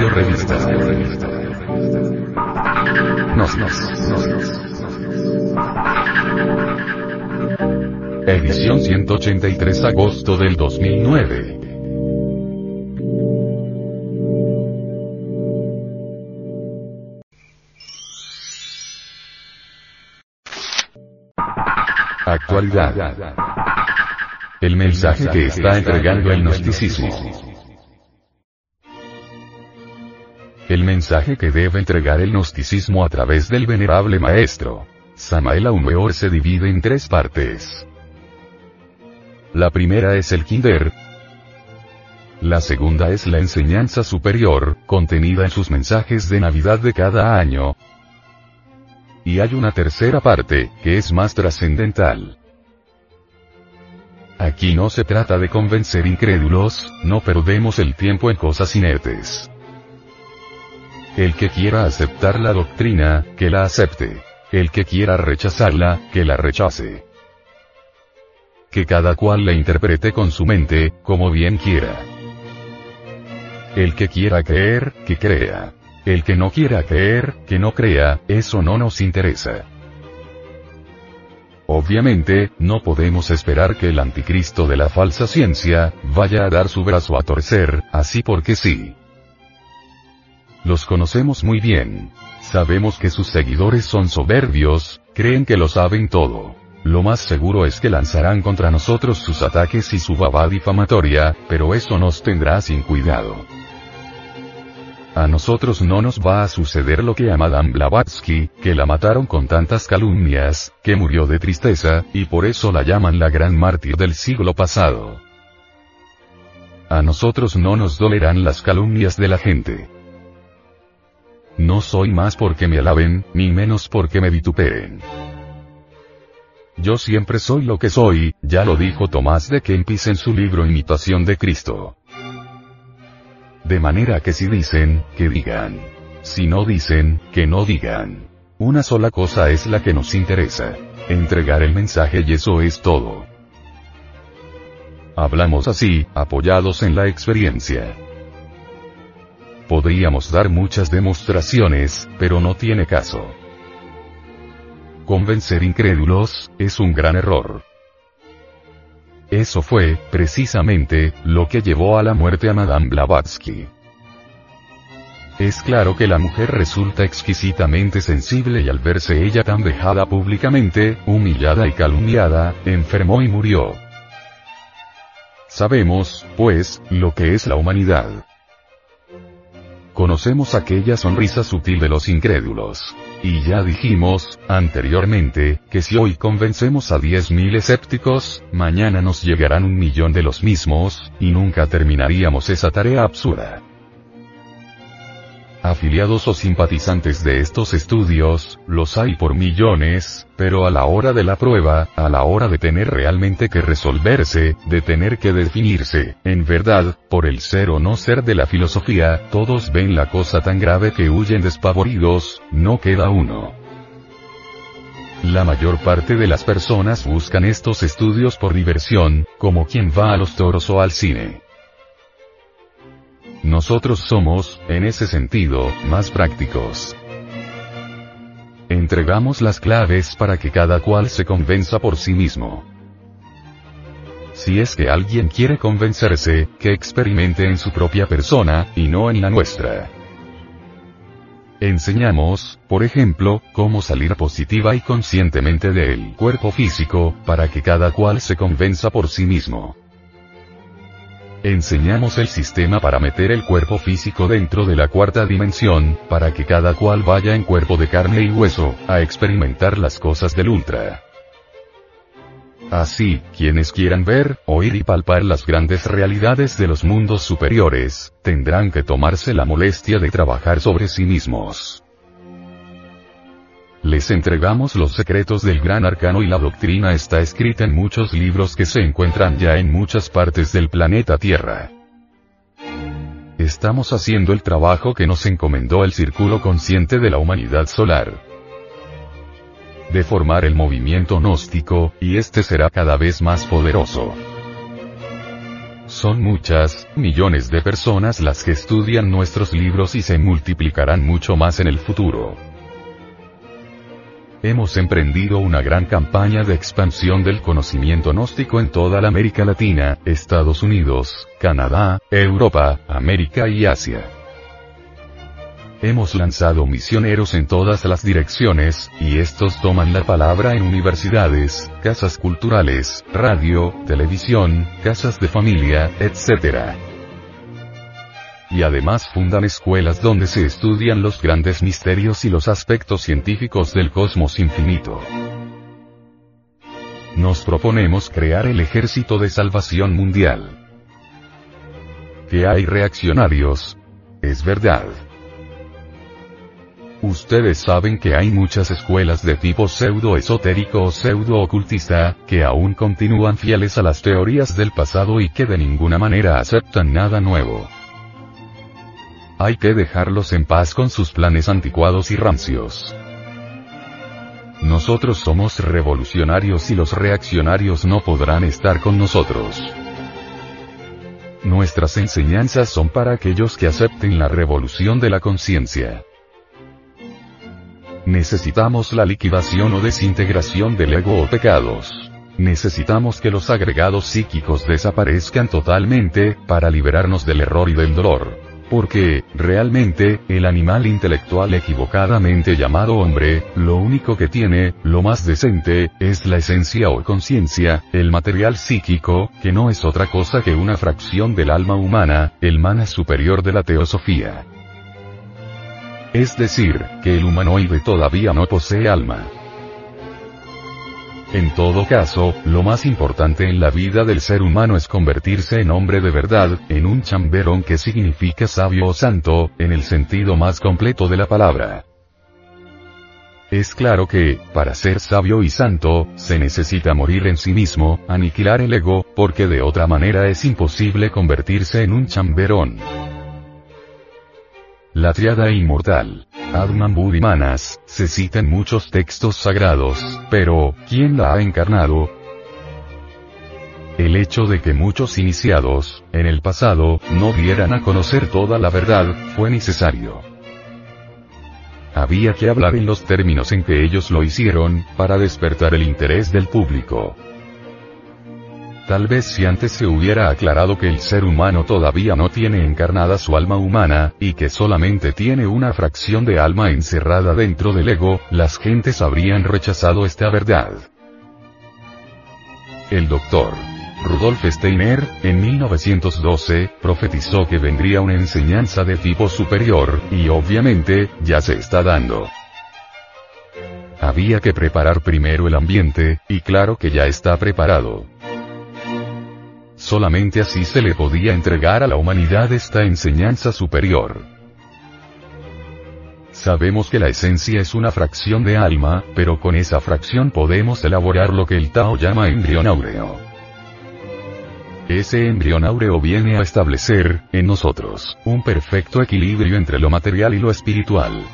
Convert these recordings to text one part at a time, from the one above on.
Radio Revista. Nos, nos, nos, nos. Edición 183 agosto del 2009. Actualidad. El mensaje que está entregando el gnosticismo. El mensaje que debe entregar el gnosticismo a través del venerable maestro. Samael Weor se divide en tres partes. La primera es el Kinder. La segunda es la enseñanza superior, contenida en sus mensajes de Navidad de cada año. Y hay una tercera parte, que es más trascendental. Aquí no se trata de convencer incrédulos, no perdemos el tiempo en cosas inertes. El que quiera aceptar la doctrina, que la acepte. El que quiera rechazarla, que la rechace que cada cual la interprete con su mente, como bien quiera. El que quiera creer, que crea. El que no quiera creer, que no crea, eso no nos interesa. Obviamente, no podemos esperar que el anticristo de la falsa ciencia, vaya a dar su brazo a torcer, así porque sí. Los conocemos muy bien. Sabemos que sus seguidores son soberbios, creen que lo saben todo. Lo más seguro es que lanzarán contra nosotros sus ataques y su baba difamatoria, pero eso nos tendrá sin cuidado. A nosotros no nos va a suceder lo que a Madame Blavatsky, que la mataron con tantas calumnias, que murió de tristeza, y por eso la llaman la gran mártir del siglo pasado. A nosotros no nos dolerán las calumnias de la gente. No soy más porque me alaben, ni menos porque me vituperen. Yo siempre soy lo que soy, ya lo dijo Tomás de Kempis en su libro Imitación de Cristo. De manera que si dicen, que digan. Si no dicen, que no digan. Una sola cosa es la que nos interesa. Entregar el mensaje y eso es todo. Hablamos así, apoyados en la experiencia. Podríamos dar muchas demostraciones, pero no tiene caso. Convencer incrédulos, es un gran error. Eso fue, precisamente, lo que llevó a la muerte a Madame Blavatsky. Es claro que la mujer resulta exquisitamente sensible y al verse ella tan dejada públicamente, humillada y calumniada, enfermó y murió. Sabemos, pues, lo que es la humanidad. Conocemos aquella sonrisa sutil de los incrédulos. Y ya dijimos, anteriormente, que si hoy convencemos a 10.000 escépticos, mañana nos llegarán un millón de los mismos, y nunca terminaríamos esa tarea absurda. Afiliados o simpatizantes de estos estudios, los hay por millones, pero a la hora de la prueba, a la hora de tener realmente que resolverse, de tener que definirse, en verdad, por el ser o no ser de la filosofía, todos ven la cosa tan grave que huyen despavoridos, no queda uno. La mayor parte de las personas buscan estos estudios por diversión, como quien va a los toros o al cine. Nosotros somos, en ese sentido, más prácticos. Entregamos las claves para que cada cual se convenza por sí mismo. Si es que alguien quiere convencerse, que experimente en su propia persona, y no en la nuestra. Enseñamos, por ejemplo, cómo salir positiva y conscientemente del cuerpo físico, para que cada cual se convenza por sí mismo. Enseñamos el sistema para meter el cuerpo físico dentro de la cuarta dimensión, para que cada cual vaya en cuerpo de carne y hueso, a experimentar las cosas del ultra. Así, quienes quieran ver, oír y palpar las grandes realidades de los mundos superiores, tendrán que tomarse la molestia de trabajar sobre sí mismos. Les entregamos los secretos del gran arcano y la doctrina está escrita en muchos libros que se encuentran ya en muchas partes del planeta Tierra. Estamos haciendo el trabajo que nos encomendó el Círculo Consciente de la Humanidad Solar. De formar el movimiento gnóstico, y este será cada vez más poderoso. Son muchas, millones de personas las que estudian nuestros libros y se multiplicarán mucho más en el futuro. Hemos emprendido una gran campaña de expansión del conocimiento gnóstico en toda la América Latina, Estados Unidos, Canadá, Europa, América y Asia. Hemos lanzado misioneros en todas las direcciones, y estos toman la palabra en universidades, casas culturales, radio, televisión, casas de familia, etc. Y además fundan escuelas donde se estudian los grandes misterios y los aspectos científicos del cosmos infinito. Nos proponemos crear el ejército de salvación mundial. Que hay reaccionarios. Es verdad. Ustedes saben que hay muchas escuelas de tipo pseudo-esotérico o pseudo-ocultista, que aún continúan fieles a las teorías del pasado y que de ninguna manera aceptan nada nuevo. Hay que dejarlos en paz con sus planes anticuados y rancios. Nosotros somos revolucionarios y los reaccionarios no podrán estar con nosotros. Nuestras enseñanzas son para aquellos que acepten la revolución de la conciencia. Necesitamos la liquidación o desintegración del ego o pecados. Necesitamos que los agregados psíquicos desaparezcan totalmente, para liberarnos del error y del dolor. Porque, realmente, el animal intelectual equivocadamente llamado hombre, lo único que tiene, lo más decente, es la esencia o conciencia, el material psíquico, que no es otra cosa que una fracción del alma humana, el mana superior de la teosofía. Es decir, que el humanoide todavía no posee alma. En todo caso, lo más importante en la vida del ser humano es convertirse en hombre de verdad, en un chamberón que significa sabio o santo, en el sentido más completo de la palabra. Es claro que, para ser sabio y santo, se necesita morir en sí mismo, aniquilar el ego, porque de otra manera es imposible convertirse en un chamberón. La triada inmortal. Adman Budimanas, se cita en muchos textos sagrados, pero, ¿quién la ha encarnado? El hecho de que muchos iniciados, en el pasado, no dieran a conocer toda la verdad, fue necesario. Había que hablar en los términos en que ellos lo hicieron, para despertar el interés del público. Tal vez si antes se hubiera aclarado que el ser humano todavía no tiene encarnada su alma humana, y que solamente tiene una fracción de alma encerrada dentro del ego, las gentes habrían rechazado esta verdad. El doctor Rudolf Steiner, en 1912, profetizó que vendría una enseñanza de tipo superior, y obviamente, ya se está dando. Había que preparar primero el ambiente, y claro que ya está preparado. Solamente así se le podía entregar a la humanidad esta enseñanza superior. Sabemos que la esencia es una fracción de alma, pero con esa fracción podemos elaborar lo que el Tao llama embrión áureo. Ese embrión áureo viene a establecer, en nosotros, un perfecto equilibrio entre lo material y lo espiritual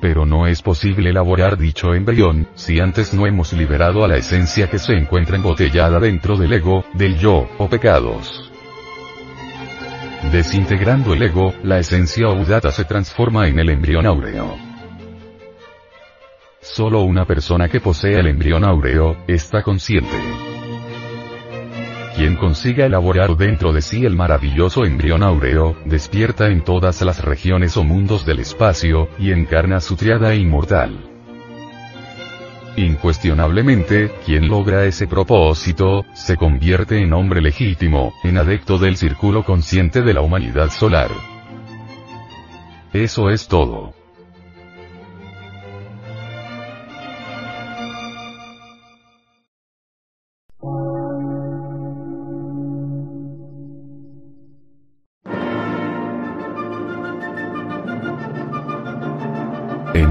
pero no es posible elaborar dicho embrión, si antes no hemos liberado a la esencia que se encuentra embotellada dentro del ego, del yo, o pecados. Desintegrando el ego, la esencia udata se transforma en el embrión áureo. Solo una persona que posee el embrión áureo, está consciente. Quien consiga elaborar dentro de sí el maravilloso embrión áureo, despierta en todas las regiones o mundos del espacio, y encarna su triada inmortal. Incuestionablemente, quien logra ese propósito, se convierte en hombre legítimo, en adepto del círculo consciente de la humanidad solar. Eso es todo.